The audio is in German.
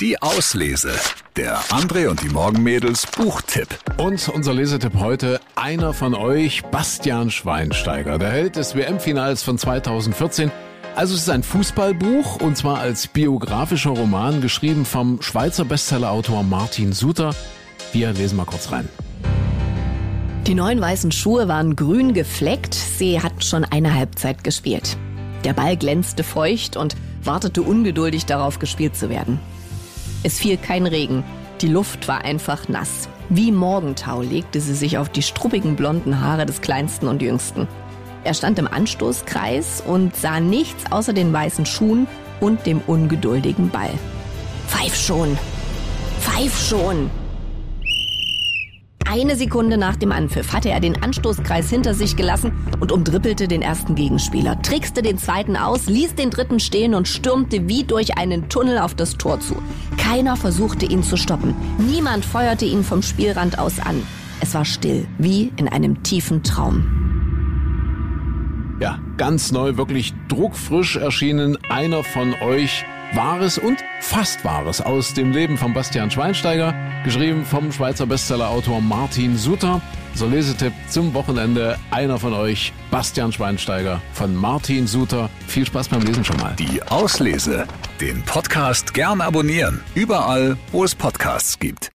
Die Auslese. Der André und die Morgenmädels Buchtipp. Und unser Lesetipp heute, einer von euch, Bastian Schweinsteiger, der Held des WM-Finals von 2014. Also es ist ein Fußballbuch und zwar als biografischer Roman, geschrieben vom Schweizer Bestsellerautor Martin Suter. Wir lesen mal kurz rein. Die neuen weißen Schuhe waren grün gefleckt, sie hatten schon eine Halbzeit gespielt. Der Ball glänzte feucht und wartete ungeduldig darauf, gespielt zu werden. Es fiel kein Regen, die Luft war einfach nass. Wie Morgentau legte sie sich auf die struppigen blonden Haare des Kleinsten und Jüngsten. Er stand im Anstoßkreis und sah nichts außer den weißen Schuhen und dem ungeduldigen Ball. Pfeif schon! Pfeif schon! Eine Sekunde nach dem Anpfiff hatte er den Anstoßkreis hinter sich gelassen und umdrippelte den ersten Gegenspieler, trickste den zweiten aus, ließ den dritten stehen und stürmte wie durch einen Tunnel auf das Tor zu. Keiner versuchte ihn zu stoppen. Niemand feuerte ihn vom Spielrand aus an. Es war still, wie in einem tiefen Traum. Ja, ganz neu, wirklich druckfrisch erschienen. Einer von euch Wahres und fast Wahres aus dem Leben von Bastian Schweinsteiger, geschrieben vom Schweizer Bestsellerautor Martin Suter. So Lesetipp zum Wochenende. Einer von euch, Bastian Schweinsteiger von Martin Suter. Viel Spaß beim Lesen schon mal. Die Auslese. Den Podcast gern abonnieren. Überall, wo es Podcasts gibt.